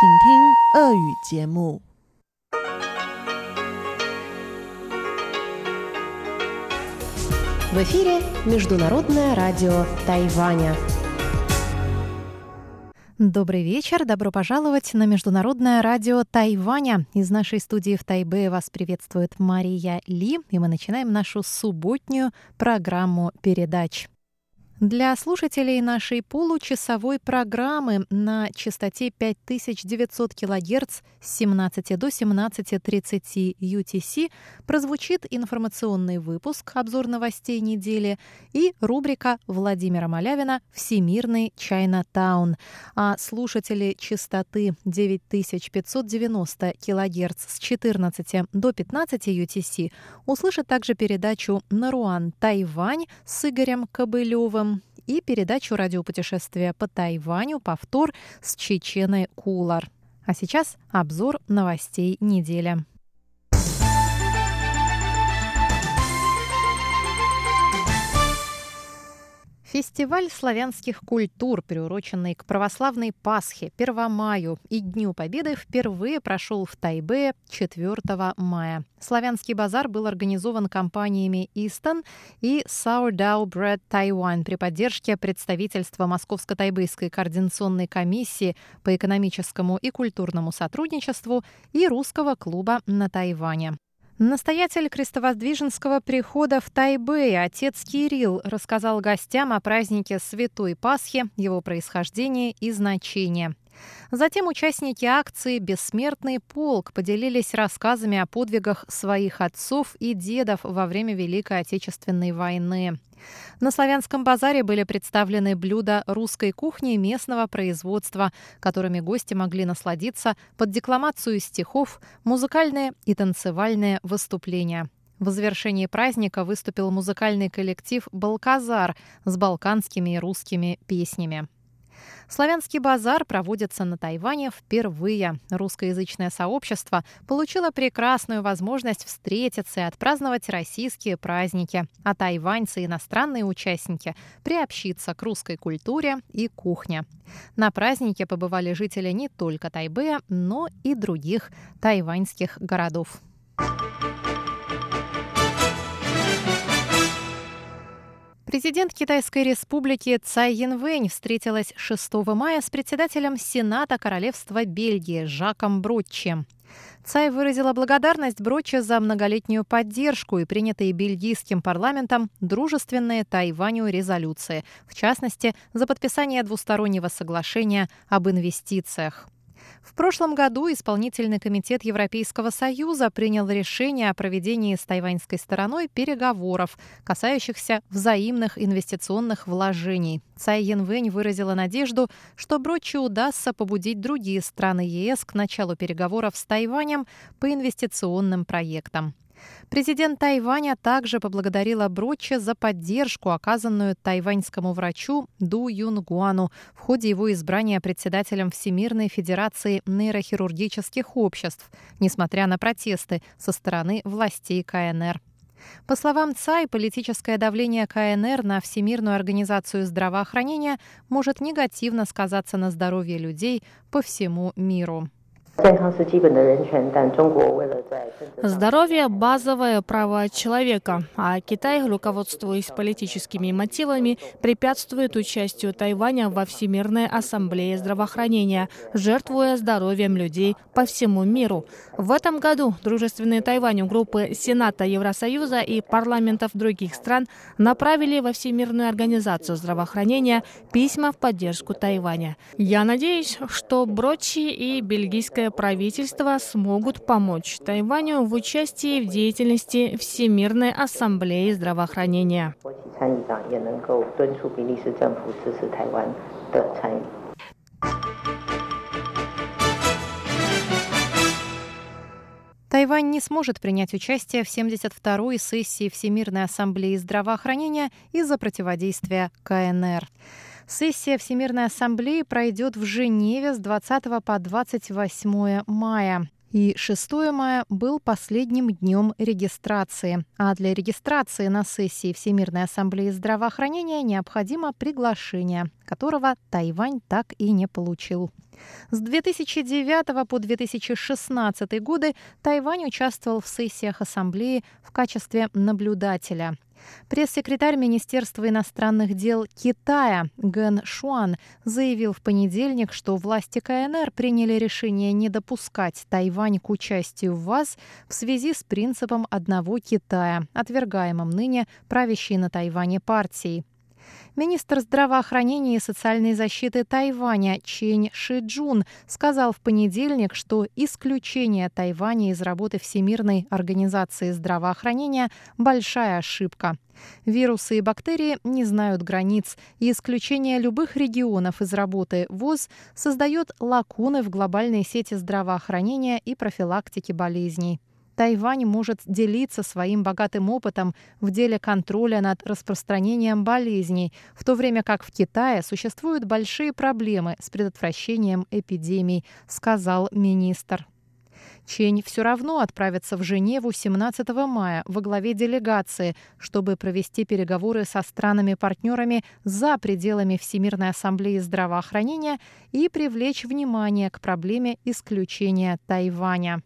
请听俄语节目。 В эфире Международное радио Тайваня. Добрый вечер, добро пожаловать на Международное радио Тайваня. Из нашей студии в Тайбе вас приветствует Мария Ли, и мы начинаем нашу субботнюю программу передач. Для слушателей нашей получасовой программы на частоте 5900 кГц с 17 до 17.30 UTC прозвучит информационный выпуск «Обзор новостей недели» и рубрика Владимира Малявина «Всемирный Чайна-таун». А слушатели частоты 9590 кГц с 14 до 15 UTC услышат также передачу «Наруан Тайвань» с Игорем Кобылевым и передачу радиопутешествия по Тайваню «Повтор» с Чеченой Кулар. А сейчас обзор новостей недели. Фестиваль славянских культур, приуроченный к православной Пасхе, Первомаю и Дню Победы, впервые прошел в Тайбе 4 мая. Славянский базар был организован компаниями Easton и Sourdough Bread Taiwan при поддержке представительства Московско-Тайбэйской координационной комиссии по экономическому и культурному сотрудничеству и Русского клуба на Тайване. Настоятель крестовоздвиженского прихода в Тайбэе, отец Кирилл, рассказал гостям о празднике Святой Пасхи, его происхождении и значении. Затем участники акции «Бессмертный полк» поделились рассказами о подвигах своих отцов и дедов во время Великой Отечественной войны. На славянском базаре были представлены блюда русской кухни местного производства, которыми гости могли насладиться под декламацию стихов, музыкальные и танцевальные выступления. В завершении праздника выступил музыкальный коллектив «Балказар» с балканскими и русскими песнями. Славянский базар проводится на Тайване впервые. Русскоязычное сообщество получило прекрасную возможность встретиться и отпраздновать российские праздники, а тайваньцы и иностранные участники приобщиться к русской культуре и кухне. На празднике побывали жители не только Тайбэя, но и других тайваньских городов. Президент Китайской республики Цай Янвэнь встретилась 6 мая с председателем Сената Королевства Бельгии Жаком Бротчи. Цай выразила благодарность Броче за многолетнюю поддержку и принятые бельгийским парламентом дружественные Тайваню резолюции, в частности, за подписание двустороннего соглашения об инвестициях. В прошлом году исполнительный комитет Европейского Союза принял решение о проведении с тайваньской стороной переговоров, касающихся взаимных инвестиционных вложений. Цай Янвэнь выразила надежду, что Брочи удастся побудить другие страны ЕС к началу переговоров с Тайванем по инвестиционным проектам. Президент Тайваня также поблагодарила Брочи за поддержку, оказанную тайваньскому врачу Ду Юнгуану в ходе его избрания председателем Всемирной Федерации нейрохирургических обществ, несмотря на протесты со стороны властей КНР. По словам ЦАЙ, политическое давление КНР на Всемирную организацию здравоохранения может негативно сказаться на здоровье людей по всему миру. Здоровье – базовое право человека, а Китай, руководствуясь политическими мотивами, препятствует участию Тайваня во Всемирной ассамблее здравоохранения, жертвуя здоровьем людей по всему миру. В этом году дружественные Тайваню группы Сената Евросоюза и парламентов других стран направили во Всемирную организацию здравоохранения письма в поддержку Тайваня. Я надеюсь, что Брочи и бельгийская правительства смогут помочь Тайваню в участии в деятельности Всемирной ассамблеи здравоохранения. Тайвань не сможет принять участие в 72-й сессии Всемирной ассамблеи здравоохранения из-за противодействия КНР. Сессия Всемирной ассамблеи пройдет в Женеве с 20 по 28 мая. И 6 мая был последним днем регистрации. А для регистрации на сессии Всемирной ассамблеи здравоохранения необходимо приглашение, которого Тайвань так и не получил. С 2009 по 2016 годы Тайвань участвовал в сессиях Ассамблеи в качестве наблюдателя. Пресс-секретарь Министерства иностранных дел Китая Ген Шуан заявил в понедельник, что власти КНР приняли решение не допускать Тайвань к участию в ВАЗ в связи с принципом одного Китая, отвергаемым ныне правящей на Тайване партией. Министр здравоохранения и социальной защиты Тайваня Чень Шиджун сказал в понедельник, что исключение Тайваня из работы Всемирной организации здравоохранения – большая ошибка. Вирусы и бактерии не знают границ, и исключение любых регионов из работы ВОЗ создает лакуны в глобальной сети здравоохранения и профилактики болезней. Тайвань может делиться своим богатым опытом в деле контроля над распространением болезней, в то время как в Китае существуют большие проблемы с предотвращением эпидемий, сказал министр. Чень все равно отправится в Женеву 17 мая во главе делегации, чтобы провести переговоры со странами-партнерами за пределами Всемирной ассамблеи здравоохранения и привлечь внимание к проблеме исключения Тайваня.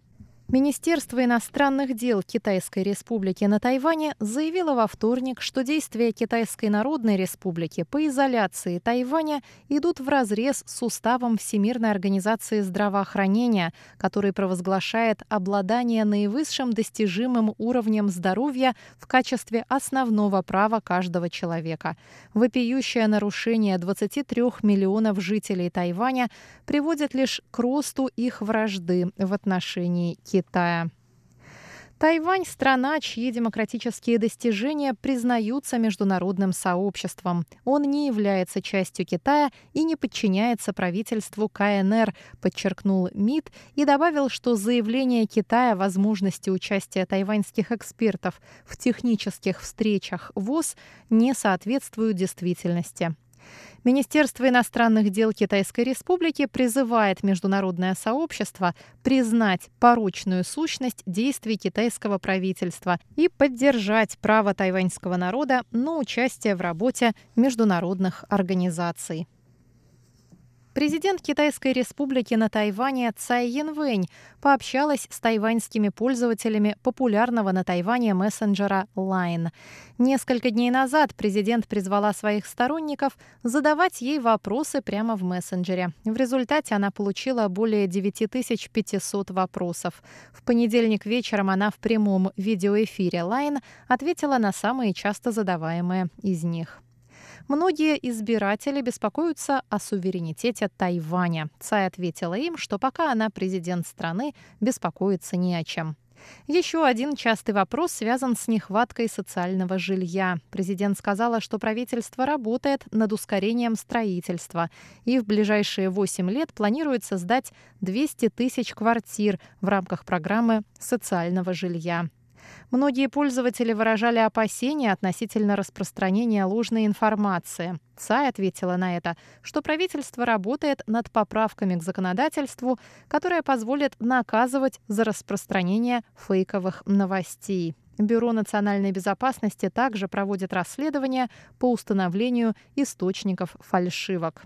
Министерство иностранных дел Китайской Республики на Тайване заявило во вторник, что действия Китайской Народной Республики по изоляции Тайваня идут вразрез с уставом Всемирной организации здравоохранения, который провозглашает обладание наивысшим достижимым уровнем здоровья в качестве основного права каждого человека. Вопиющее нарушение 23 миллионов жителей Тайваня приводит лишь к росту их вражды в отношении Китая. Китая. Тайвань – страна, чьи демократические достижения признаются международным сообществом. Он не является частью Китая и не подчиняется правительству КНР, подчеркнул МИД и добавил, что заявление Китая о возможности участия тайваньских экспертов в технических встречах ВОЗ не соответствуют действительности. Министерство иностранных дел Китайской Республики призывает международное сообщество признать порочную сущность действий китайского правительства и поддержать право тайваньского народа на участие в работе международных организаций. Президент Китайской республики на Тайване Цай Янвэнь пообщалась с тайваньскими пользователями популярного на Тайване мессенджера Line. Несколько дней назад президент призвала своих сторонников задавать ей вопросы прямо в мессенджере. В результате она получила более 9500 вопросов. В понедельник вечером она в прямом видеоэфире Line ответила на самые часто задаваемые из них. Многие избиратели беспокоятся о суверенитете Тайваня. Цай ответила им, что пока она президент страны, беспокоиться не о чем. Еще один частый вопрос связан с нехваткой социального жилья. Президент сказала, что правительство работает над ускорением строительства и в ближайшие 8 лет планирует создать 200 тысяч квартир в рамках программы социального жилья. Многие пользователи выражали опасения относительно распространения ложной информации. Цай ответила на это, что правительство работает над поправками к законодательству, которое позволит наказывать за распространение фейковых новостей. Бюро национальной безопасности также проводит расследование по установлению источников фальшивок.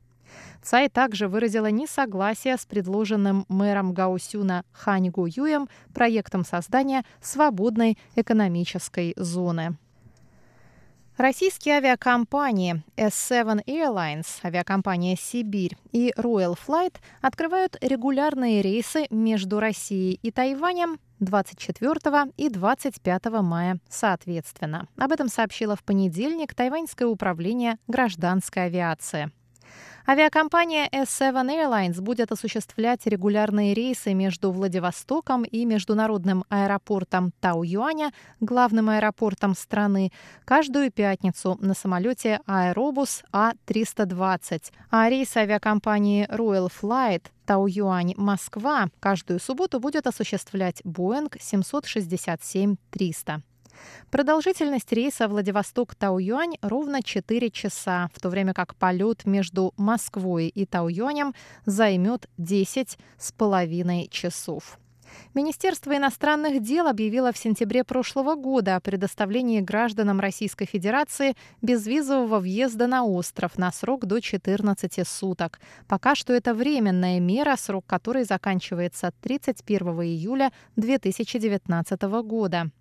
Цай также выразила несогласие с предложенным мэром Гаусюна Хань Гу Юем проектом создания свободной экономической зоны. Российские авиакомпании S7 Airlines, авиакомпания «Сибирь» и Royal Flight открывают регулярные рейсы между Россией и Тайванем 24 и 25 мая соответственно. Об этом сообщило в понедельник Тайваньское управление гражданской авиации. Авиакомпания S7 Airlines будет осуществлять регулярные рейсы между Владивостоком и международным аэропортом Тау-Юаня, главным аэропортом страны, каждую пятницу на самолете Аэробус А-320. А рейс авиакомпании Royal Flight Тау-Юань Москва каждую субботу будет осуществлять Boeing 767-300. Продолжительность рейса Владивосток-Тау-Юань ровно 4 часа, в то время как полет между Москвой и Тау-Юанем займет 10 с половиной часов. Министерство иностранных дел объявило в сентябре прошлого года о предоставлении гражданам Российской Федерации безвизового въезда на остров на срок до 14 суток. Пока что это временная мера, срок которой заканчивается 31 июля 2019 года.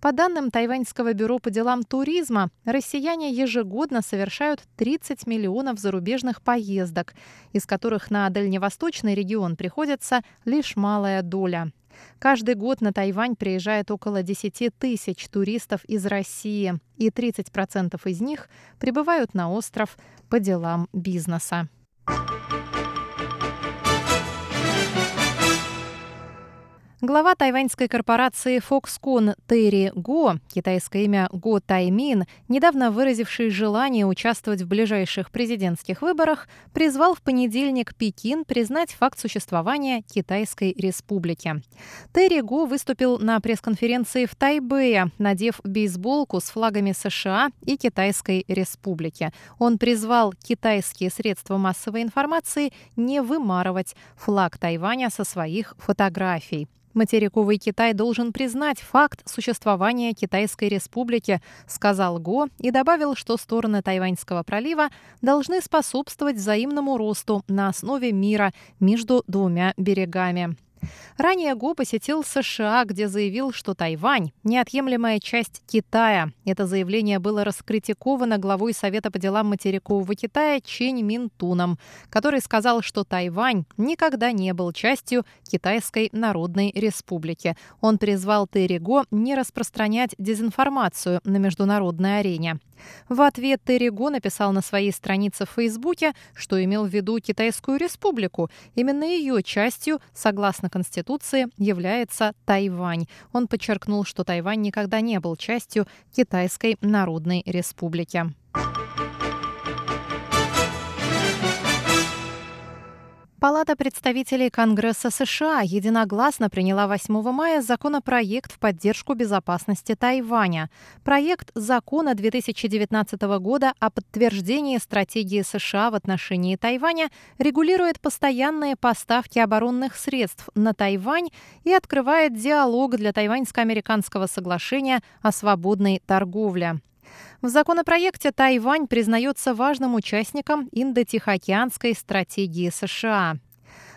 По данным Тайваньского бюро по делам туризма, россияне ежегодно совершают 30 миллионов зарубежных поездок, из которых на дальневосточный регион приходится лишь малая доля. Каждый год на Тайвань приезжает около 10 тысяч туристов из России, и 30% из них прибывают на остров по делам бизнеса. Глава тайваньской корпорации Foxconn Терри Го, китайское имя Го Таймин, недавно выразивший желание участвовать в ближайших президентских выборах, призвал в понедельник Пекин признать факт существования Китайской республики. Терри Го выступил на пресс-конференции в Тайбэе, надев бейсболку с флагами США и Китайской республики. Он призвал китайские средства массовой информации не вымарывать флаг Тайваня со своих фотографий. Материковый Китай должен признать факт существования Китайской республики, сказал Го и добавил, что стороны Тайваньского пролива должны способствовать взаимному росту на основе мира между двумя берегами. Ранее Го посетил США, где заявил, что Тайвань – неотъемлемая часть Китая. Это заявление было раскритиковано главой Совета по делам материкового Китая Чень Минтуном, который сказал, что Тайвань никогда не был частью Китайской Народной Республики. Он призвал Терри Го не распространять дезинформацию на международной арене. В ответ Терри написал на своей странице в Фейсбуке, что имел в виду Китайскую республику. Именно ее частью, согласно Конституции, является Тайвань. Он подчеркнул, что Тайвань никогда не был частью Китайской Народной Республики. Палата представителей Конгресса США единогласно приняла 8 мая законопроект в поддержку безопасности Тайваня. Проект закона 2019 года о подтверждении стратегии США в отношении Тайваня регулирует постоянные поставки оборонных средств на Тайвань и открывает диалог для тайваньско-американского соглашения о свободной торговле. В законопроекте Тайвань признается важным участником Индо-Тихоокеанской стратегии США.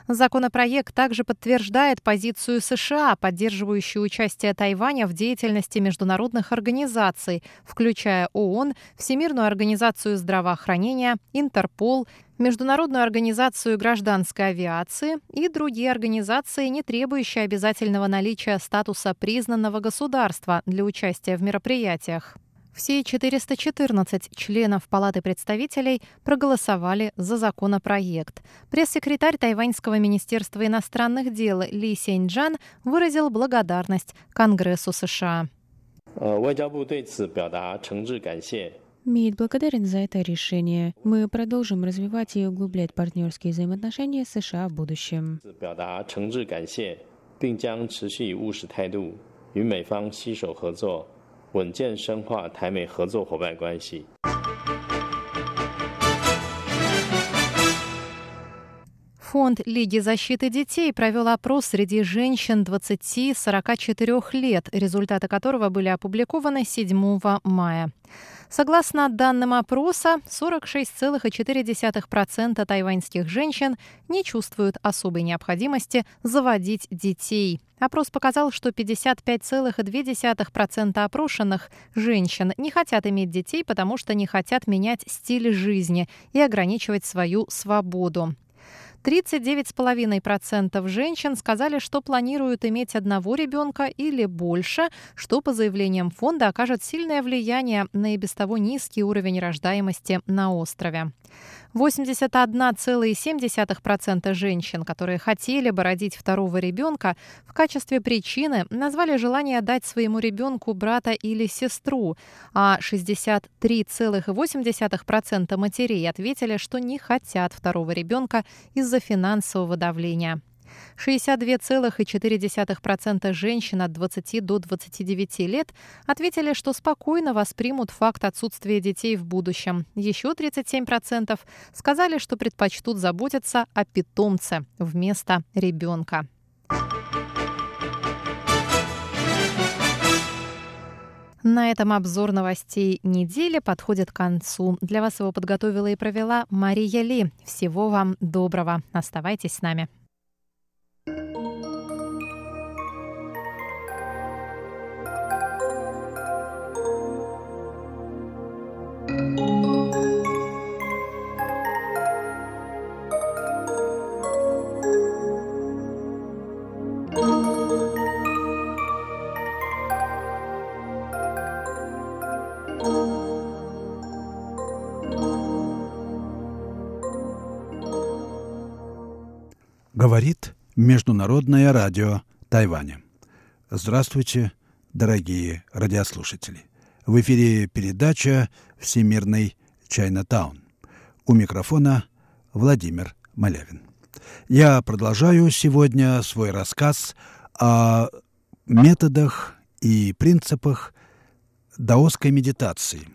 Законопроект также подтверждает позицию США, поддерживающую участие Тайваня в деятельности международных организаций, включая ООН, Всемирную организацию здравоохранения, Интерпол, Международную организацию гражданской авиации и другие организации, не требующие обязательного наличия статуса признанного государства для участия в мероприятиях. Все 414 членов Палаты представителей проголосовали за законопроект. Пресс-секретарь Тайваньского министерства иностранных дел Ли Сеньджан выразил благодарность Конгрессу США. МИД благодарен за это решение. Мы продолжим развивать и углублять партнерские взаимоотношения с США в будущем. 并稳健深化台美合作伙伴关系。Фонд Лиги защиты детей провел опрос среди женщин 20-44 лет, результаты которого были опубликованы 7 мая. Согласно данным опроса, 46,4% тайваньских женщин не чувствуют особой необходимости заводить детей. Опрос показал, что 55,2% опрошенных женщин не хотят иметь детей, потому что не хотят менять стиль жизни и ограничивать свою свободу. 39,5% женщин сказали, что планируют иметь одного ребенка или больше, что, по заявлениям фонда, окажет сильное влияние на и без того низкий уровень рождаемости на острове. 81,7% женщин, которые хотели бы родить второго ребенка, в качестве причины назвали желание дать своему ребенку брата или сестру, а 63,8% матерей ответили, что не хотят второго ребенка из-за финансового давления. 62,4% женщин от 20 до 29 лет ответили, что спокойно воспримут факт отсутствия детей в будущем. Еще 37% сказали, что предпочтут заботиться о питомце вместо ребенка. На этом обзор новостей недели подходит к концу. Для вас его подготовила и провела Мария Ли. Всего вам доброго. Оставайтесь с нами. Международное радио Тайваня. Здравствуйте, дорогие радиослушатели. В эфире передача «Всемирный Чайнатаун». У микрофона Владимир Малявин. Я продолжаю сегодня свой рассказ о методах и принципах даосской медитации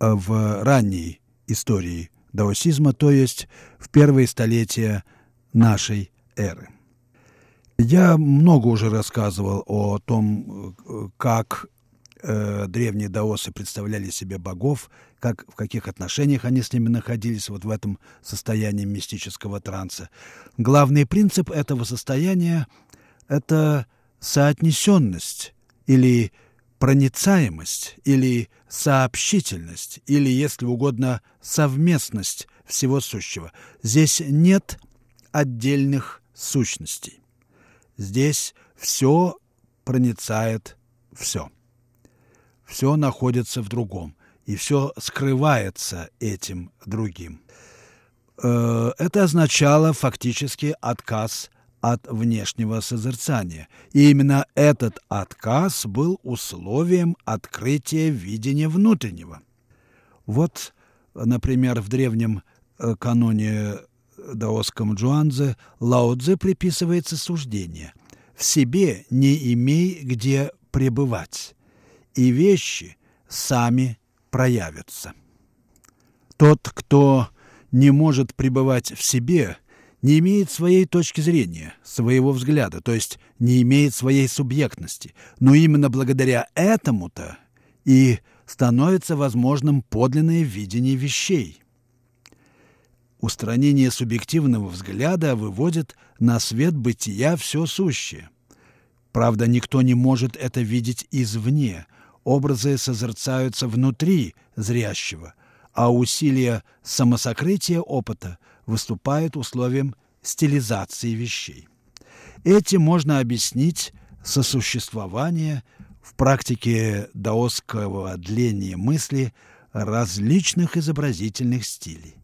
в ранней истории даосизма, то есть в первые столетия нашей эры. Я много уже рассказывал о том, как э, древние даосы представляли себе богов, как, в каких отношениях они с ними находились вот в этом состоянии мистического транса. Главный принцип этого состояния – это соотнесенность или проницаемость, или сообщительность, или, если угодно, совместность всего сущего. Здесь нет отдельных сущностей. Здесь все проницает все. Все находится в другом, и все скрывается этим другим. Э, это означало фактически отказ от внешнего созерцания. И именно этот отказ был условием открытия видения внутреннего. Вот, например, в древнем э, каноне даосском Джуанзе Лао Цзэ приписывается суждение «В себе не имей где пребывать, и вещи сами проявятся». Тот, кто не может пребывать в себе, не имеет своей точки зрения, своего взгляда, то есть не имеет своей субъектности. Но именно благодаря этому-то и становится возможным подлинное видение вещей – Устранение субъективного взгляда выводит на свет бытия все сущее. Правда, никто не может это видеть извне. Образы созерцаются внутри зрящего, а усилия самосокрытия опыта выступают условием стилизации вещей. Этим можно объяснить сосуществование в практике даосского дления мысли различных изобразительных стилей.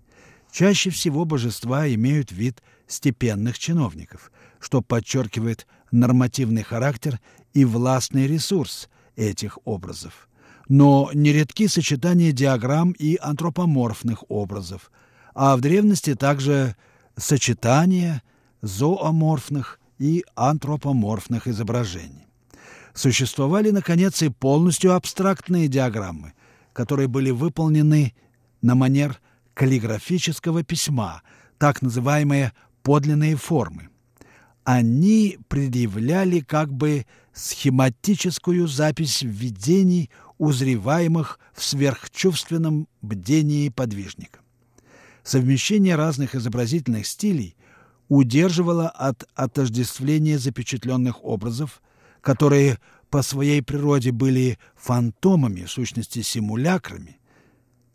Чаще всего божества имеют вид степенных чиновников, что подчеркивает нормативный характер и властный ресурс этих образов. Но нередки сочетания диаграмм и антропоморфных образов, а в древности также сочетания зооморфных и антропоморфных изображений. Существовали, наконец, и полностью абстрактные диаграммы, которые были выполнены на манер каллиграфического письма, так называемые подлинные формы. Они предъявляли как бы схематическую запись видений, узреваемых в сверхчувственном бдении подвижника. Совмещение разных изобразительных стилей удерживало от отождествления запечатленных образов, которые по своей природе были фантомами, в сущности симулякрами.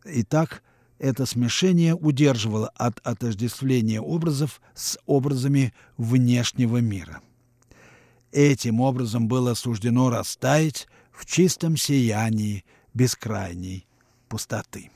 И так это смешение удерживало от отождествления образов с образами внешнего мира. Этим образом было суждено растаять в чистом сиянии бескрайней пустоты.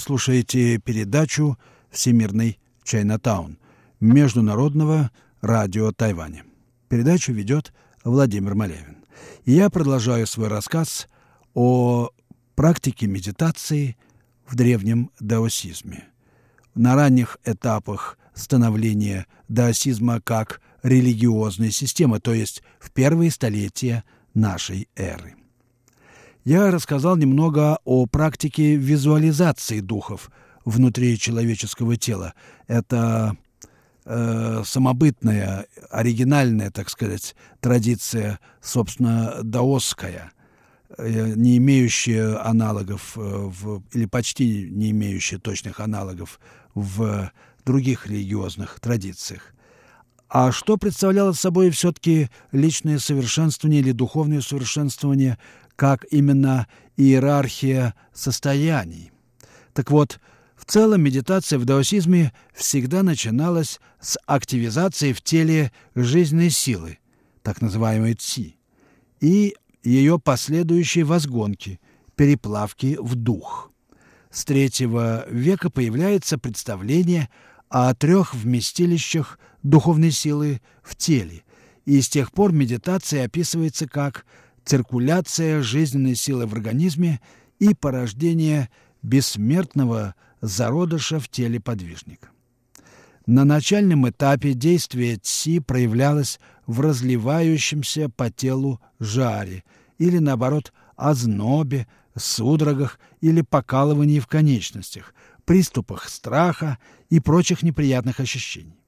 Слушаете передачу «Всемирный Чайнатаун» Международного радио Тайваня. Передачу ведет Владимир Малявин. Я продолжаю свой рассказ о практике медитации в древнем даосизме. на ранних этапах становления даосизма как религиозной системы, то есть в первые столетия нашей эры. Я рассказал немного о практике визуализации духов внутри человеческого тела. Это э, самобытная, оригинальная, так сказать, традиция, собственно, даосская, э, не имеющая аналогов э, в, или почти не имеющая точных аналогов в других религиозных традициях. А что представляло собой все-таки личное совершенствование или духовное совершенствование, как именно иерархия состояний? Так вот, в целом медитация в даосизме всегда начиналась с активизации в теле жизненной силы, так называемой ци, и ее последующей возгонки, переплавки в дух. С третьего века появляется представление о трех вместилищах духовной силы в теле, и с тех пор медитация описывается как циркуляция жизненной силы в организме и порождение бессмертного зародыша в теле подвижника. На начальном этапе действие ЦИ проявлялось в разливающемся по телу жаре или, наоборот, ознобе, судорогах или покалывании в конечностях, приступах страха и прочих неприятных ощущений.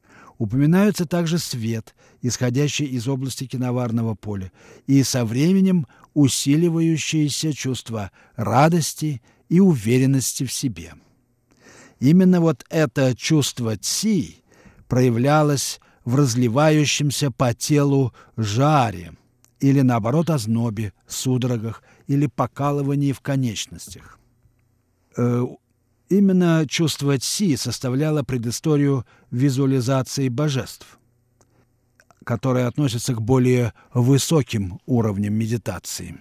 Упоминаются также свет, исходящий из области киноварного поля, и со временем усиливающиеся чувства радости и уверенности в себе. Именно вот это чувство ци проявлялось в разливающемся по телу жаре или, наоборот, ознобе, судорогах или покалывании в конечностях. Именно чувство ци составляло предысторию визуализации божеств, которая относится к более высоким уровням медитации.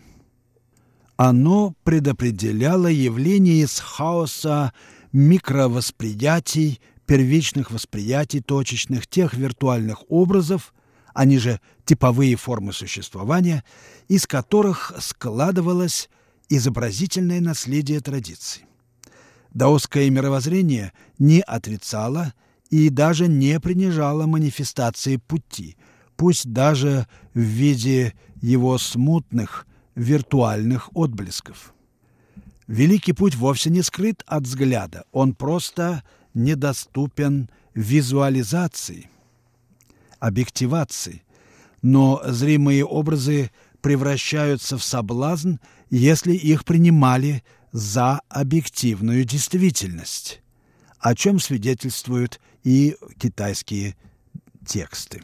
Оно предопределяло явление из хаоса микровосприятий, первичных восприятий точечных, тех виртуальных образов, они же типовые формы существования, из которых складывалось изобразительное наследие традиций. Даосское мировоззрение не отрицало и даже не принижало манифестации пути, пусть даже в виде его смутных виртуальных отблесков. Великий путь вовсе не скрыт от взгляда, он просто недоступен визуализации, объективации. Но зримые образы превращаются в соблазн, если их принимали за объективную действительность, о чем свидетельствуют и китайские тексты.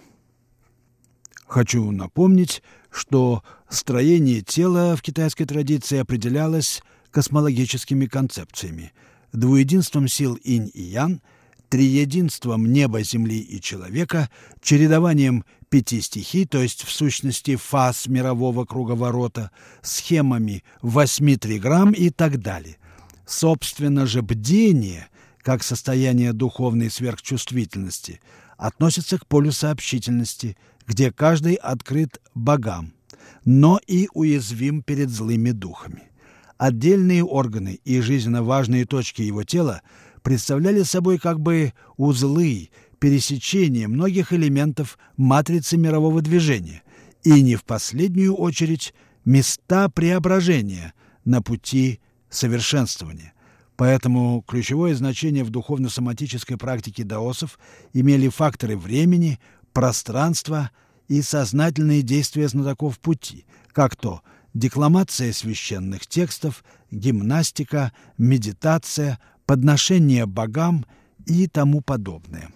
Хочу напомнить, что строение тела в китайской традиции определялось космологическими концепциями, двуединством сил инь и ян, триединством неба, земли и человека, чередованием пяти стихий, то есть в сущности фаз мирового круговорота, схемами восьми триграмм и так далее. Собственно же бдение, как состояние духовной сверхчувствительности, относится к полю сообщительности, где каждый открыт богам, но и уязвим перед злыми духами. Отдельные органы и жизненно важные точки его тела представляли собой как бы узлы, пересечения многих элементов матрицы мирового движения и не в последнюю очередь места преображения на пути совершенствования. Поэтому ключевое значение в духовно-соматической практике даосов имели факторы времени, пространства и сознательные действия знатоков пути, как то – декламация священных текстов, гимнастика, медитация, подношение богам и тому подобное.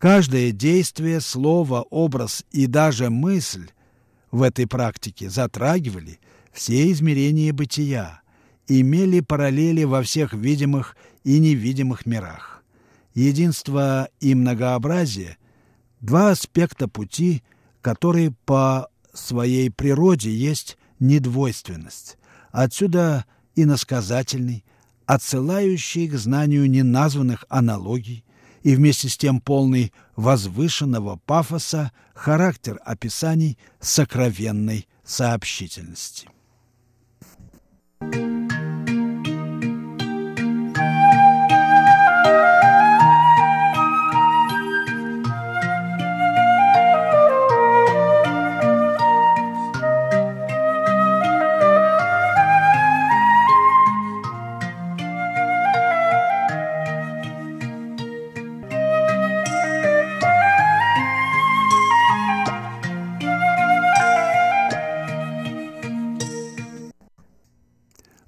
Каждое действие, слово, образ и даже мысль в этой практике затрагивали все измерения бытия, имели параллели во всех видимых и невидимых мирах. Единство и многообразие – два аспекта пути, которые по своей природе есть недвойственность. Отсюда иносказательный, отсылающий к знанию неназванных аналогий и вместе с тем полный возвышенного пафоса характер описаний сокровенной сообщительности.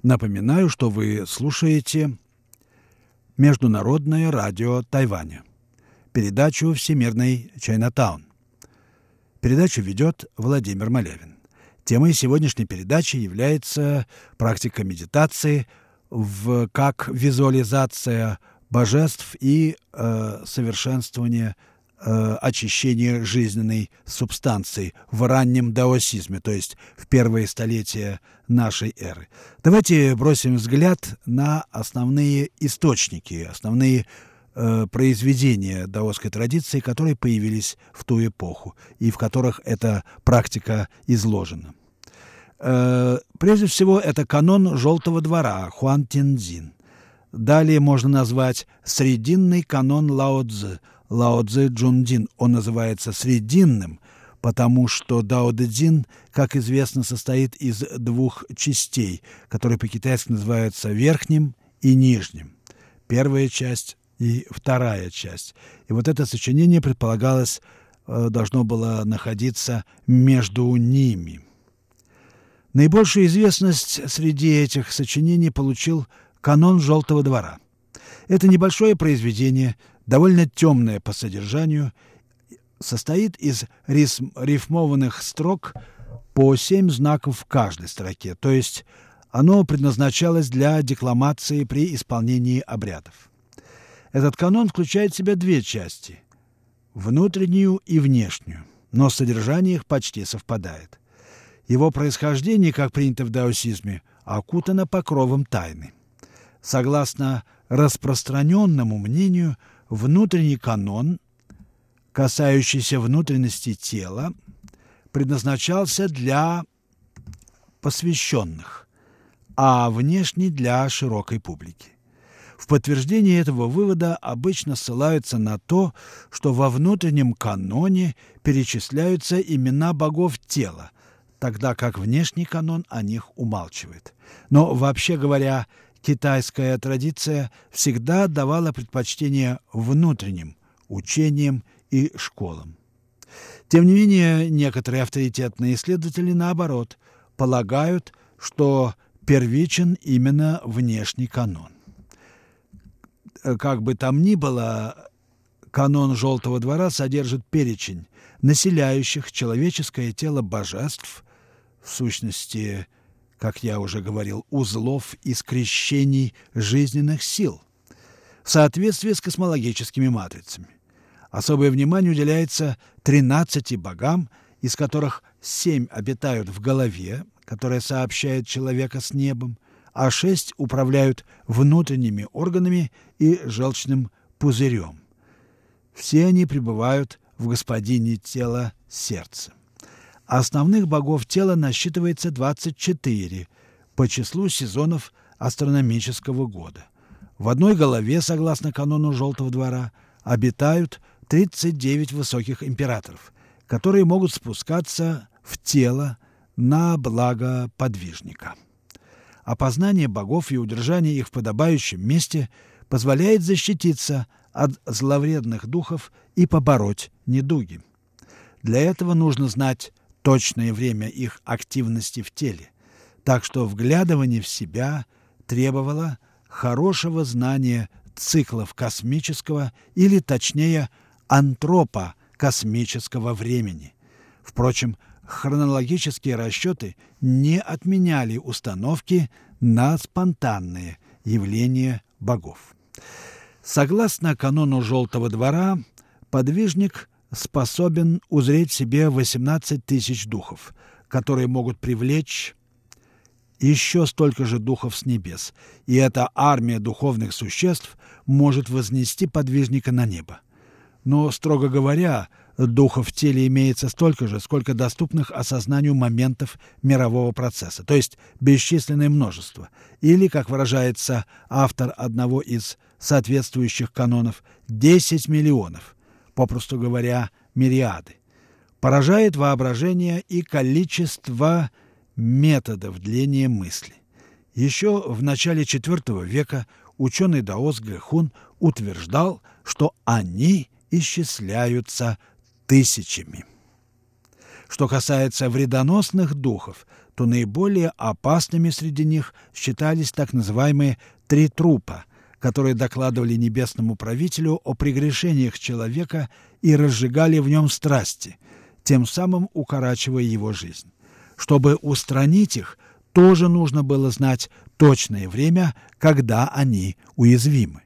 Напоминаю, что вы слушаете Международное радио Тайваня, передачу «Всемирный Чайнатаун». Передачу ведет Владимир Малявин. Темой сегодняшней передачи является практика медитации в, как визуализация божеств и э, совершенствование э, очищения жизненной субстанции в раннем даосизме, то есть в первые столетия нашей эры. Давайте бросим взгляд на основные источники, основные э, произведения даосской традиции, которые появились в ту эпоху и в которых эта практика изложена. Э, прежде всего, это канон «Желтого двора» Хуан Тинзин. Далее можно назвать «Срединный канон Лао Цзы», Лао Цзы Джундин. Он называется «срединным», потому что Дао Дэ Цзин, как известно, состоит из двух частей, которые по-китайски называются верхним и нижним. Первая часть и вторая часть. И вот это сочинение предполагалось э, должно было находиться между ними. Наибольшую известность среди этих сочинений получил «Канон Желтого двора». Это небольшое произведение, довольно темное по содержанию, состоит из рифмованных строк по семь знаков в каждой строке, то есть оно предназначалось для декламации при исполнении обрядов. Этот канон включает в себя две части – внутреннюю и внешнюю, но содержание их почти совпадает. Его происхождение, как принято в даосизме, окутано покровом тайны. Согласно распространенному мнению, внутренний канон, касающийся внутренности тела, предназначался для посвященных, а внешний для широкой публики. В подтверждение этого вывода обычно ссылаются на то, что во внутреннем каноне перечисляются имена богов тела, тогда как внешний канон о них умалчивает. Но, вообще говоря, китайская традиция всегда давала предпочтение внутренним учениям и школам. Тем не менее, некоторые авторитетные исследователи, наоборот, полагают, что первичен именно внешний канон. Как бы там ни было, канон Желтого двора содержит перечень населяющих человеческое тело божеств, в сущности, как я уже говорил, узлов и скрещений жизненных сил, в соответствии с космологическими матрицами. Особое внимание уделяется 13 богам, из которых семь обитают в голове, которая сообщает человека с небом, а шесть управляют внутренними органами и желчным пузырем. Все они пребывают в господине тела сердца. Основных богов тела насчитывается 24 по числу сезонов астрономического года. В одной голове, согласно канону Желтого двора, обитают 39 высоких императоров, которые могут спускаться в тело на благо подвижника. Опознание богов и удержание их в подобающем месте позволяет защититься от зловредных духов и побороть недуги. Для этого нужно знать точное время их активности в теле, так что вглядывание в себя требовало хорошего знания циклов космического или, точнее, антропа космического времени. Впрочем, хронологические расчеты не отменяли установки на спонтанные явления богов. Согласно канону Желтого двора, подвижник способен узреть себе 18 тысяч духов, которые могут привлечь еще столько же духов с небес, и эта армия духовных существ может вознести подвижника на небо. Но, строго говоря, духов в теле имеется столько же, сколько доступных осознанию моментов мирового процесса, то есть бесчисленное множество, или, как выражается автор одного из соответствующих канонов, 10 миллионов, попросту говоря, мириады. Поражает воображение и количество методов дления мысли. Еще в начале IV века ученый даос Гэхун утверждал, что они исчисляются тысячами. Что касается вредоносных духов, то наиболее опасными среди них считались так называемые «три трупа», которые докладывали небесному правителю о прегрешениях человека и разжигали в нем страсти, тем самым укорачивая его жизнь. Чтобы устранить их, тоже нужно было знать точное время, когда они уязвимы.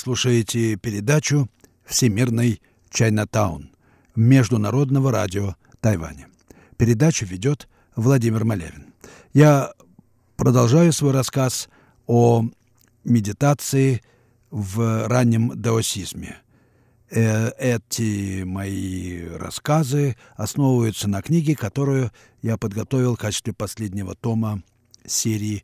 Слушаете передачу «Всемирный Чайнатаун» Международного радио Тайваня. Передачу ведет Владимир Малявин. Я продолжаю свой рассказ о медитации в раннем даосизме. Э, эти мои рассказы основываются на книге, которую я подготовил в качестве последнего тома серии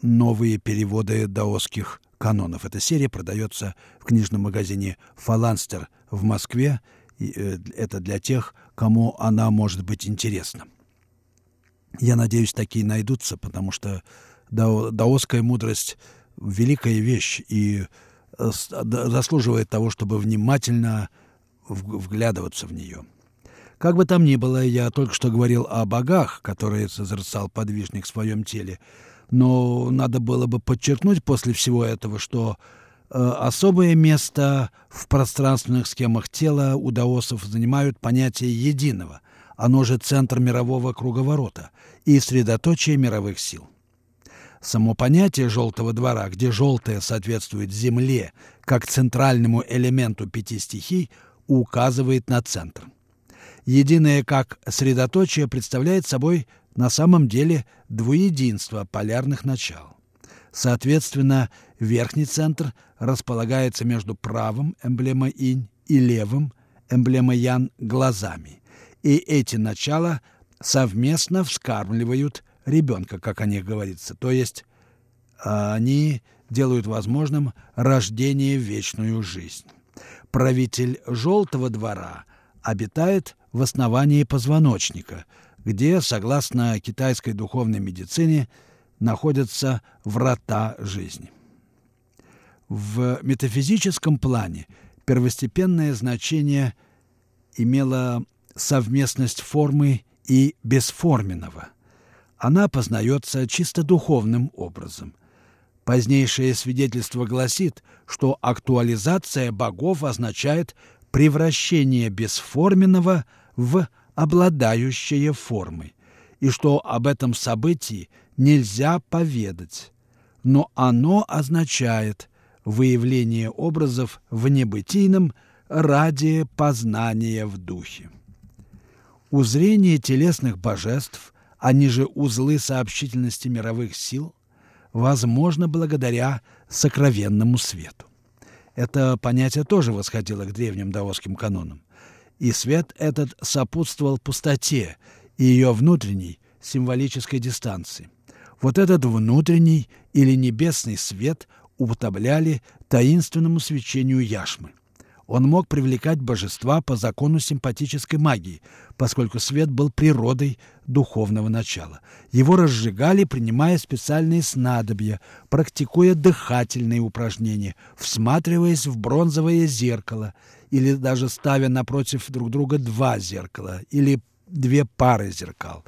«Новые переводы даосских канонов. Эта серия продается в книжном магазине «Фаланстер» в Москве. Э, это для тех, кому она может быть интересна. Я надеюсь, такие найдутся, потому что дао, даосская мудрость — великая вещь и э, заслуживает того, чтобы внимательно вглядываться в нее. Как бы там ни было, я только что говорил о богах, которые созерцал подвижник в своем теле — но надо было бы подчеркнуть после всего этого, что э, особое место в пространственных схемах тела у даосов занимают понятие единого. Оно же центр мирового круговорота и средоточие мировых сил. Само понятие «желтого двора», где желтое соответствует Земле как центральному элементу пяти стихий, указывает на центр. Единое как средоточие представляет собой на самом деле двуединство полярных начал. Соответственно, верхний центр располагается между правым эмблема инь и левым эмблема ян глазами. И эти начала совместно вскармливают ребенка, как о них говорится. То есть они делают возможным рождение в вечную жизнь. Правитель желтого двора обитает в основании позвоночника – где, согласно китайской духовной медицине, находятся врата жизни. В метафизическом плане первостепенное значение имела совместность формы и бесформенного. Она познается чисто духовным образом. Позднейшее свидетельство гласит, что актуализация богов означает превращение бесформенного в обладающее формой, и что об этом событии нельзя поведать, но оно означает выявление образов в небытийном ради познания в духе. Узрение телесных божеств, они же узлы сообщительности мировых сил, возможно благодаря сокровенному свету. Это понятие тоже восходило к древним даосским канонам и свет этот сопутствовал пустоте и ее внутренней символической дистанции. Вот этот внутренний или небесный свет уподобляли таинственному свечению яшмы. Он мог привлекать божества по закону симпатической магии, поскольку свет был природой духовного начала. Его разжигали, принимая специальные снадобья, практикуя дыхательные упражнения, всматриваясь в бронзовое зеркало или даже ставя напротив друг друга два зеркала или две пары зеркал.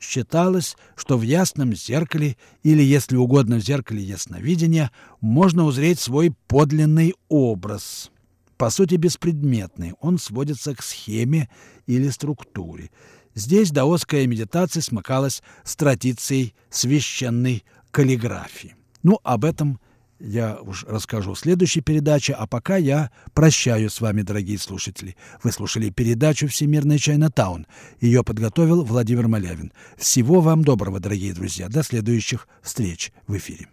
Считалось, что в ясном зеркале, или, если угодно, в зеркале ясновидения, можно узреть свой подлинный образ – по сути беспредметный, он сводится к схеме или структуре. Здесь даосская медитация смыкалась с традицией священной каллиграфии. Ну, об этом я уж расскажу в следующей передаче, а пока я прощаюсь с вами, дорогие слушатели. Вы слушали передачу «Всемирный Чайнатаун». Ее подготовил Владимир Малявин. Всего вам доброго, дорогие друзья. До следующих встреч в эфире.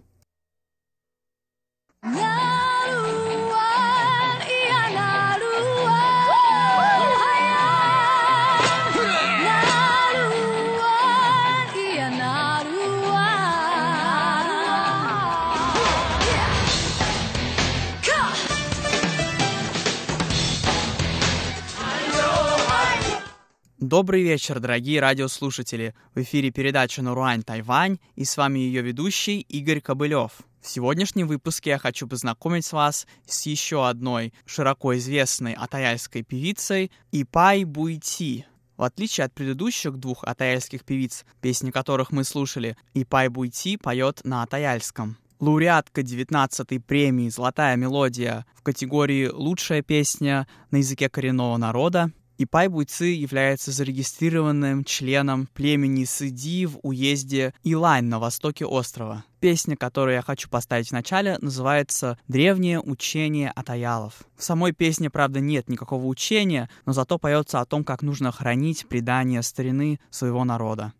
Добрый вечер, дорогие радиослушатели! В эфире передача «Наруань Тайвань» и с вами ее ведущий Игорь Кобылев. В сегодняшнем выпуске я хочу познакомить вас с еще одной широко известной атаяльской певицей Ипай Буйти. В отличие от предыдущих двух атаяльских певиц, песни которых мы слушали, Ипай Буйти поет на атаяльском. Лауреатка 19-й премии «Золотая мелодия» в категории «Лучшая песня на языке коренного народа» Ипай Буйцы является зарегистрированным членом племени Сыди в уезде Илань на востоке острова. Песня, которую я хочу поставить в начале, называется «Древнее учение Атаялов». В самой песне, правда, нет никакого учения, но зато поется о том, как нужно хранить предания старины своего народа.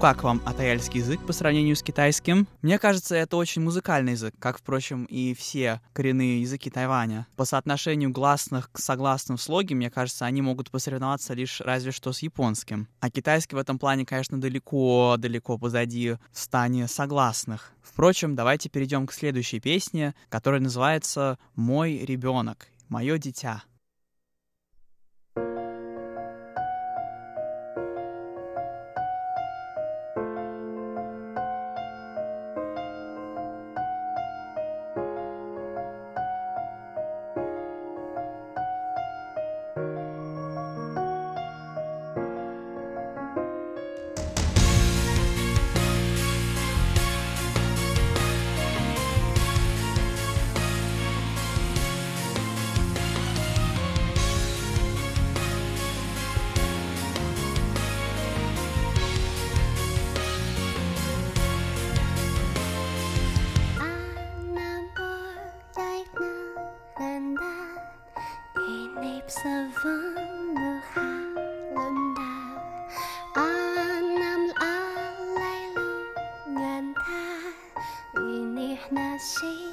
Как вам атаяльский язык по сравнению с китайским? Мне кажется, это очень музыкальный язык, как, впрочем, и все коренные языки Тайваня. По соотношению гласных к согласным в слоге, мне кажется, они могут посоревноваться лишь разве что с японским. А китайский в этом плане, конечно, далеко-далеко позади в стане согласных. Впрочем, давайте перейдем к следующей песне, которая называется «Мой ребенок», «Мое дитя». 話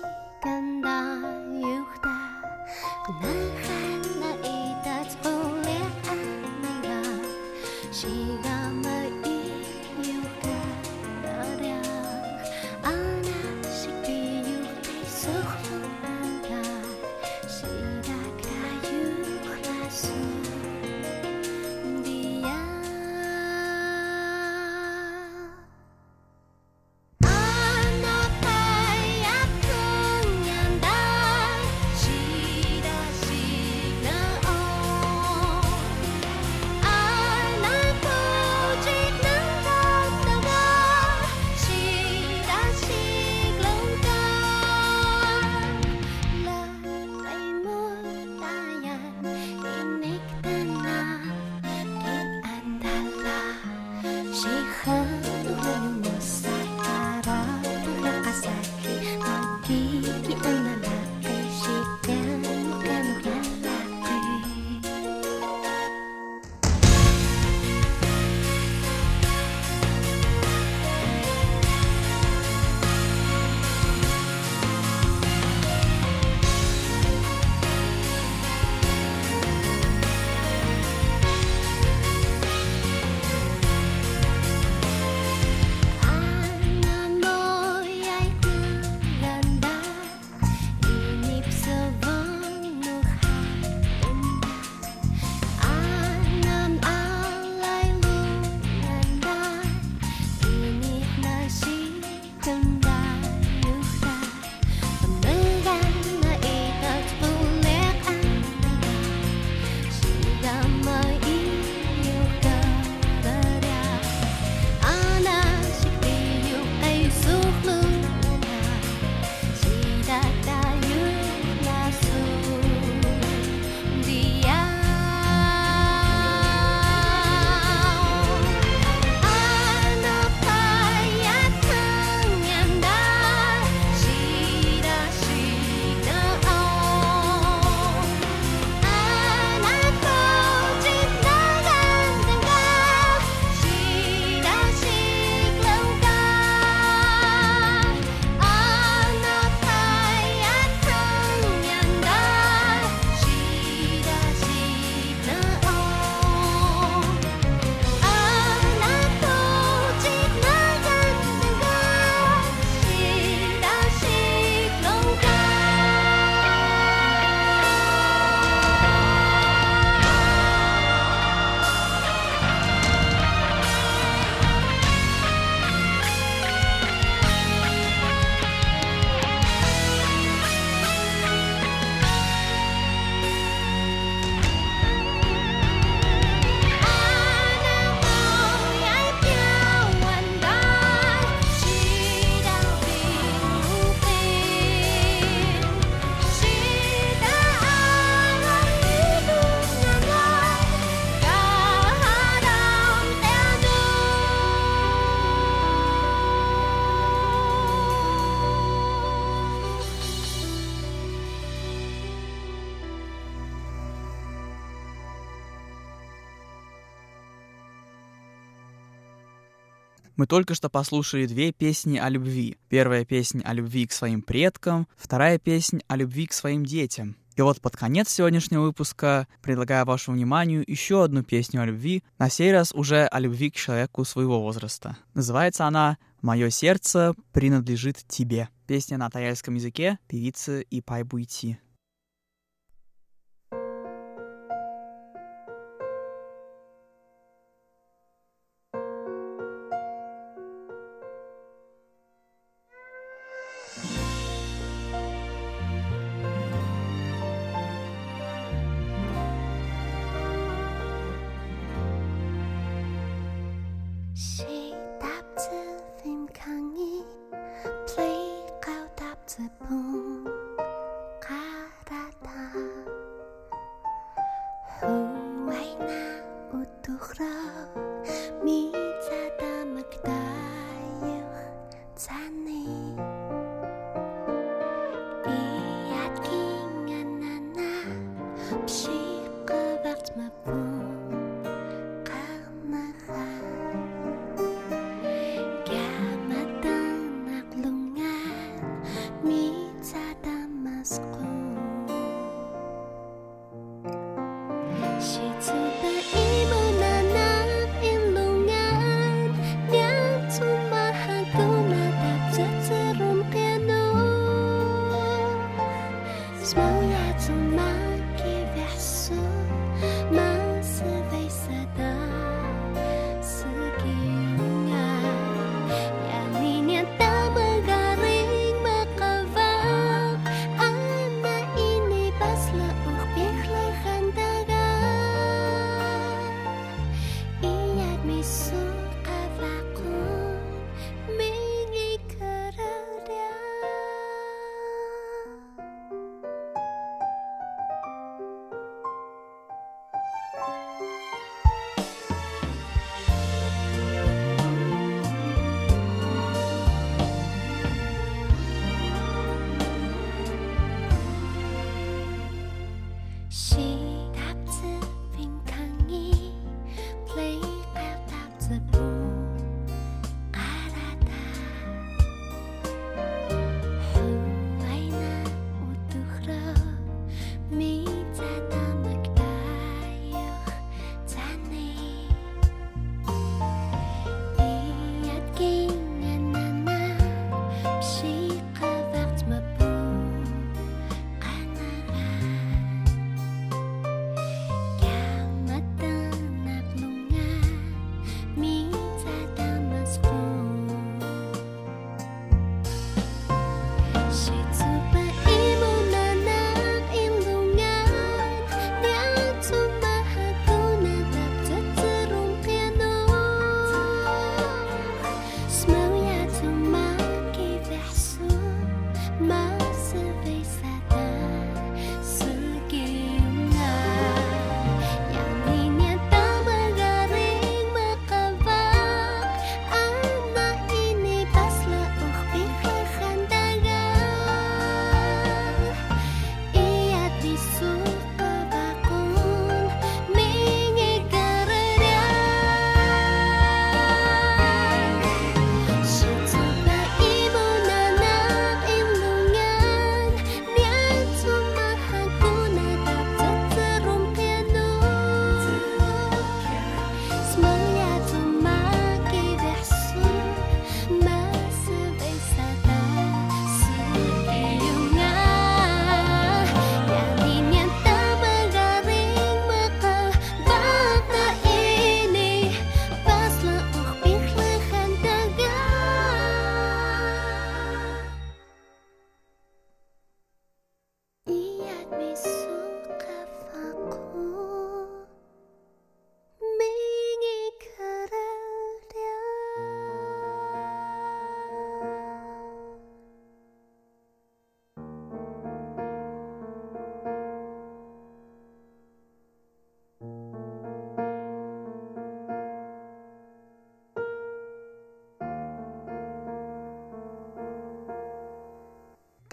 Мы только что послушали две песни о любви. Первая песня о любви к своим предкам, вторая песня о любви к своим детям. И вот под конец сегодняшнего выпуска предлагаю вашему вниманию еще одну песню о любви, на сей раз уже о любви к человеку своего возраста. Называется она «Мое сердце принадлежит тебе». Песня на тайском языке певицы Ипай Буйти.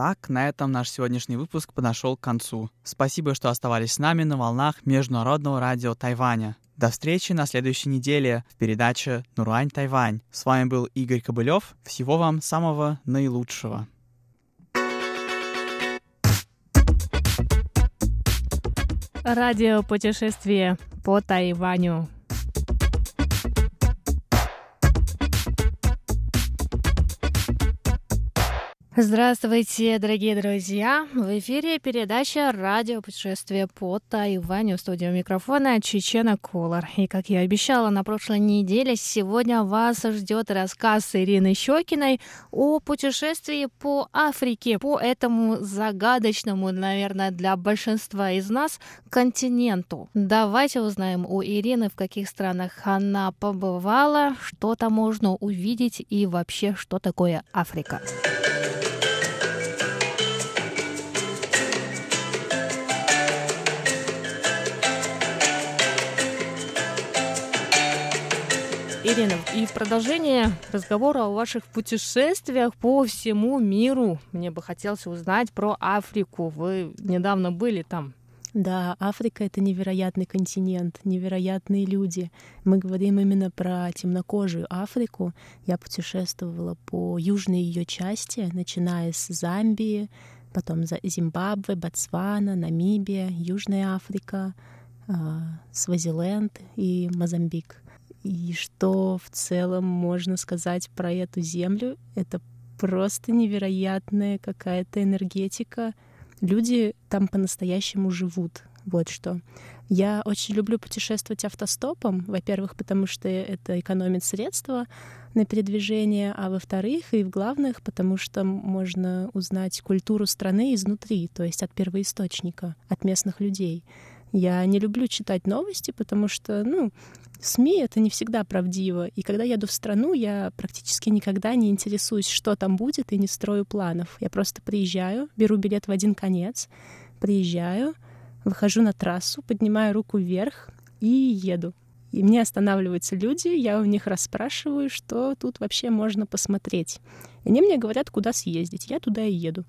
Так, на этом наш сегодняшний выпуск подошел к концу. Спасибо, что оставались с нами на волнах Международного радио Тайваня. До встречи на следующей неделе в передаче «Нуруань Тайвань». С вами был Игорь Кобылев. Всего вам самого наилучшего. Радио путешествие по Тайваню. Здравствуйте, дорогие друзья! В эфире передача «Радио путешествие по Тайваню» в студии микрофона Чечена Колор. И, как я обещала на прошлой неделе, сегодня вас ждет рассказ Ирины Щекиной о путешествии по Африке, по этому загадочному, наверное, для большинства из нас континенту. Давайте узнаем у Ирины, в каких странах она побывала, что там можно увидеть и вообще, что такое Африка. Ирина, и в продолжение разговора о ваших путешествиях по всему миру, мне бы хотелось узнать про Африку. Вы недавно были там. Да, Африка — это невероятный континент, невероятные люди. Мы говорим именно про темнокожую Африку. Я путешествовала по южной ее части, начиная с Замбии, потом Зимбабве, Ботсвана, Намибия, Южная Африка, а, Свазиленд и Мозамбик. И что в целом можно сказать про эту землю? Это просто невероятная какая-то энергетика. Люди там по-настоящему живут. Вот что. Я очень люблю путешествовать автостопом. Во-первых, потому что это экономит средства на передвижение, а во-вторых, и в главных, потому что можно узнать культуру страны изнутри, то есть от первоисточника, от местных людей. Я не люблю читать новости, потому что, ну, СМИ — это не всегда правдиво. И когда еду в страну, я практически никогда не интересуюсь, что там будет, и не строю планов. Я просто приезжаю, беру билет в один конец, приезжаю, выхожу на трассу, поднимаю руку вверх и еду. И мне останавливаются люди, я у них расспрашиваю, что тут вообще можно посмотреть. И они мне говорят, куда съездить. Я туда и еду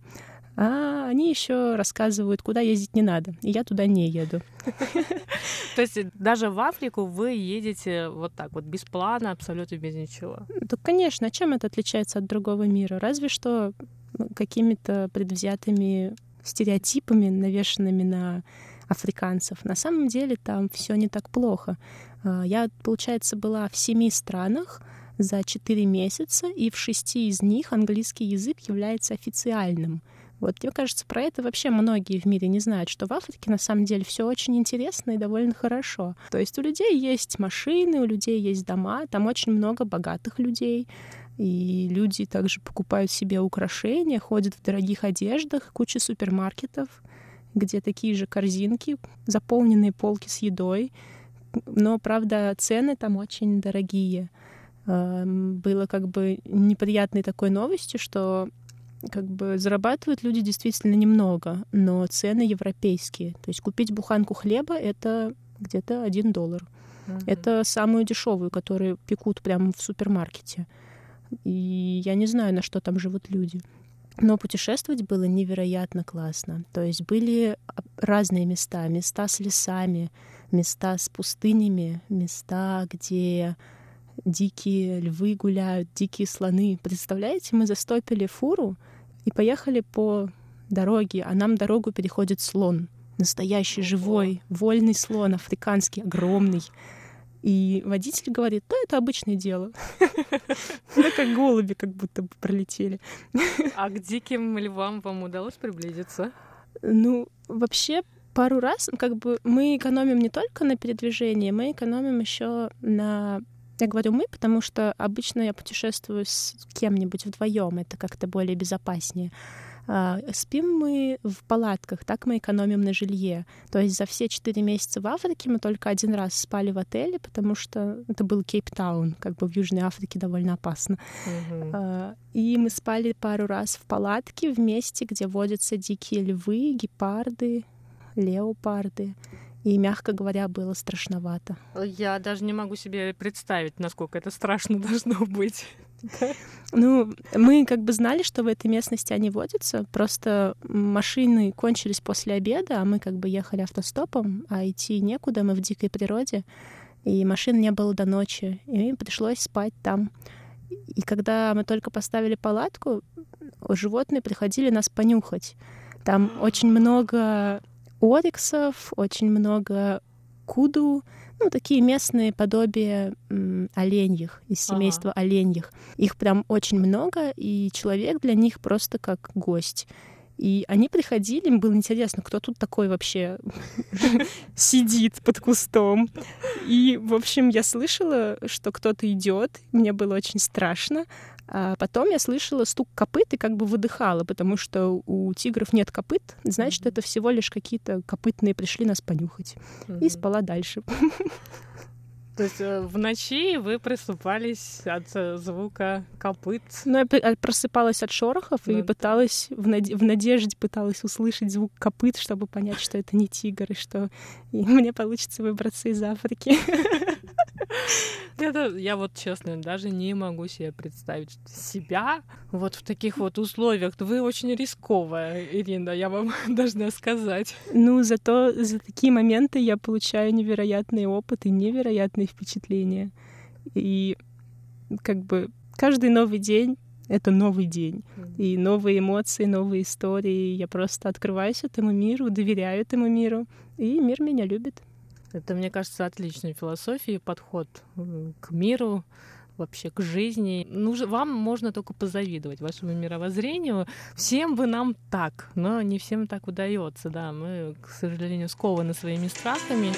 а они еще рассказывают, куда ездить не надо, и я туда не еду. То есть даже в Африку вы едете вот так вот, без плана, абсолютно без ничего? Да, конечно. Чем это отличается от другого мира? Разве что ну, какими-то предвзятыми стереотипами, навешенными на африканцев. На самом деле там все не так плохо. А, я, получается, была в семи странах за четыре месяца, и в шести из них английский язык является официальным. Вот мне кажется, про это вообще многие в мире не знают, что в Африке на самом деле все очень интересно и довольно хорошо. То есть у людей есть машины, у людей есть дома, там очень много богатых людей, и люди также покупают себе украшения, ходят в дорогих одеждах, куча супермаркетов, где такие же корзинки, заполненные полки с едой. Но, правда, цены там очень дорогие. Эм, было как бы неприятной такой новостью, что как бы зарабатывают люди действительно немного, но цены европейские. То есть купить буханку хлеба — это где-то один доллар. Mm-hmm. Это самую дешевую, которую пекут прямо в супермаркете. И я не знаю, на что там живут люди. Но путешествовать было невероятно классно. То есть были разные места. Места с лесами, места с пустынями, места, где дикие львы гуляют, дикие слоны. Представляете, мы застопили фуру и поехали по дороге, а нам дорогу переходит слон. Настоящий, живой, вольный слон, африканский, огромный. И водитель говорит, да, это обычное дело. Ну, как голуби как будто бы пролетели. А к диким львам вам удалось приблизиться? Ну, вообще, пару раз, как бы мы экономим не только на передвижении, мы экономим еще на я говорю мы, потому что обычно я путешествую с кем-нибудь вдвоем, это как-то более безопаснее. А, спим мы в палатках, так мы экономим на жилье. То есть за все четыре месяца в Африке мы только один раз спали в отеле, потому что это был Кейптаун, как бы в Южной Африке довольно опасно. Uh-huh. И мы спали пару раз в палатке в месте, где водятся дикие львы, гепарды, леопарды. И, мягко говоря, было страшновато. Я даже не могу себе представить, насколько это страшно должно быть. Ну, мы как бы знали, что в этой местности они водятся, просто машины кончились после обеда, а мы как бы ехали автостопом, а идти некуда, мы в дикой природе, и машин не было до ночи, и пришлось спать там. И когда мы только поставили палатку, животные приходили нас понюхать. Там очень много ориксов, очень много куду, ну, такие местные подобия м, оленьих, из семейства ага. оленьих. Их прям очень много, и человек для них просто как гость. И они приходили, им было интересно, кто тут такой вообще сидит под кустом. И, в общем, я слышала, что кто-то идет, мне было очень страшно. А потом я слышала стук копыт и как бы выдыхала, потому что у тигров нет копыт, значит, это всего лишь какие-то копытные пришли нас понюхать. И спала дальше. То есть э, в ночи вы просыпались от э, звука копыт? Ну, я э, просыпалась от шорохов ну, и пыталась, в, над... в надежде пыталась услышать звук копыт, чтобы понять, что это не тигр, и что и мне получится выбраться из Африки. Это, я вот честно даже не могу себе представить себя вот в таких вот условиях. Вы очень рисковая, Ирина, я вам должна сказать. Ну, зато за такие моменты я получаю невероятный опыт и невероятные впечатления. И как бы каждый новый день это новый день. И новые эмоции, новые истории. Я просто открываюсь этому миру, доверяю этому миру, и мир меня любит. Это, мне кажется, отличной философией подход к миру, вообще к жизни. Ну, вам можно только позавидовать вашему мировоззрению. Всем бы нам так, но не всем так удается, да. Мы, к сожалению, скованы своими страхами.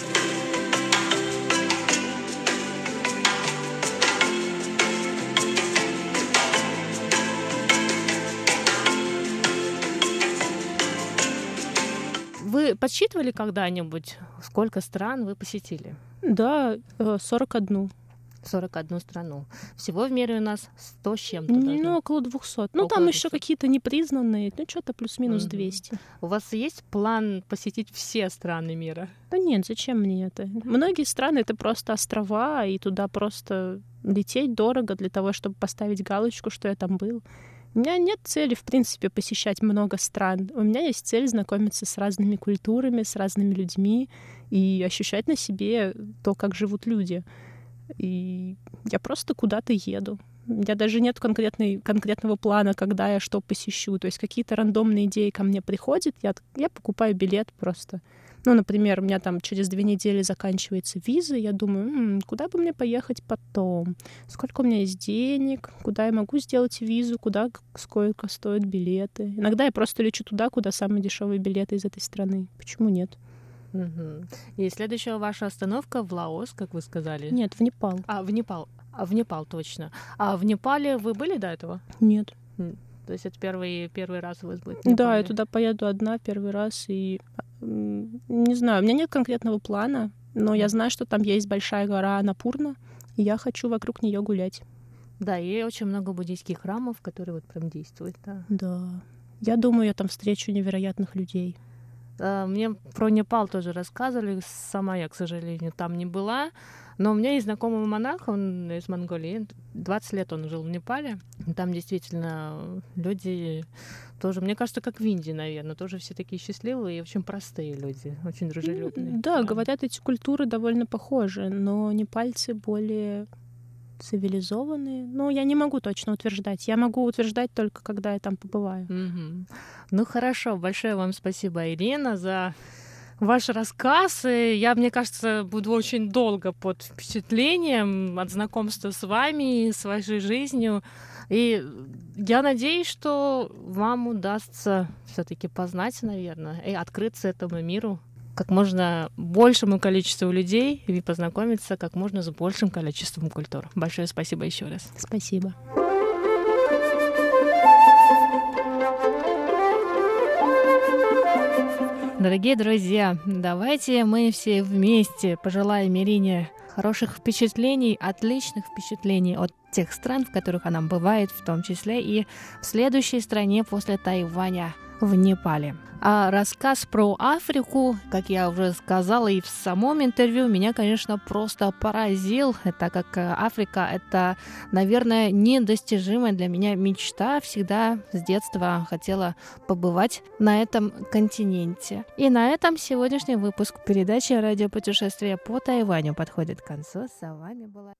Вы подсчитывали когда-нибудь, сколько стран вы посетили? Да, 41. Э, 41 страну. Всего в мире у нас 100 с чем-то. Ну, около 200. Ну, там 200. еще какие-то непризнанные, ну, что-то плюс-минус 200. У вас есть план посетить все страны мира? Да нет, зачем мне это? Многие страны — это просто острова, и туда просто лететь дорого для того, чтобы поставить галочку, что я там был. У меня нет цели, в принципе, посещать много стран. У меня есть цель знакомиться с разными культурами, с разными людьми и ощущать на себе то, как живут люди. И я просто куда-то еду. У меня даже нет конкретной, конкретного плана, когда я что посещу. То есть какие-то рандомные идеи ко мне приходят, я, я покупаю билет просто. Ну, например, у меня там через две недели заканчивается виза, я думаю, м-м, куда бы мне поехать потом? Сколько у меня есть денег? Куда я могу сделать визу? Куда сколько стоят билеты? Иногда я просто лечу туда, куда самые дешевые билеты из этой страны. Почему нет? Угу. И следующая ваша остановка в Лаос, как вы сказали? Нет, в Непал. А, в Непал. А, в Непал, точно. А в Непале вы были до этого? Нет. То есть это первый, первый раз у вас будет? Да, я туда поеду одна первый раз. И не знаю, у меня нет конкретного плана, но я знаю, что там есть большая гора Напурна, и я хочу вокруг нее гулять. Да, и очень много буддийских храмов, которые вот прям действуют, да. Да. Я думаю, я там встречу невероятных людей. А, мне про Непал тоже рассказывали. Сама я, к сожалению, там не была. Но у меня есть знакомый монах, он из Монголии. 20 лет он жил в Непале. Там действительно люди тоже, мне кажется, как в Индии, наверное, тоже все такие счастливые и очень простые люди, очень дружелюбные. Да, да. говорят, эти культуры довольно похожи, но непальцы более цивилизованные. Ну, я не могу точно утверждать. Я могу утверждать только, когда я там побываю. Mm-hmm. Ну, хорошо. Большое вам спасибо, Ирина, за ваш рассказ. И я, мне кажется, буду очень долго под впечатлением от знакомства с вами, с вашей жизнью. И я надеюсь, что вам удастся все-таки познать, наверное, и открыться этому миру как можно большему количеству людей и познакомиться как можно с большим количеством культур. Большое спасибо еще раз. Спасибо. Дорогие друзья, давайте мы все вместе пожелаем Ирине хороших впечатлений, отличных впечатлений от тех стран, в которых она бывает, в том числе и в следующей стране после Тайваня в Непале. А рассказ про Африку, как я уже сказала и в самом интервью, меня, конечно, просто поразил, так как э, Африка — это, наверное, недостижимая для меня мечта. Всегда с детства хотела побывать на этом континенте. И на этом сегодняшний выпуск передачи «Радиопутешествие по Тайваню» подходит к концу. С вами была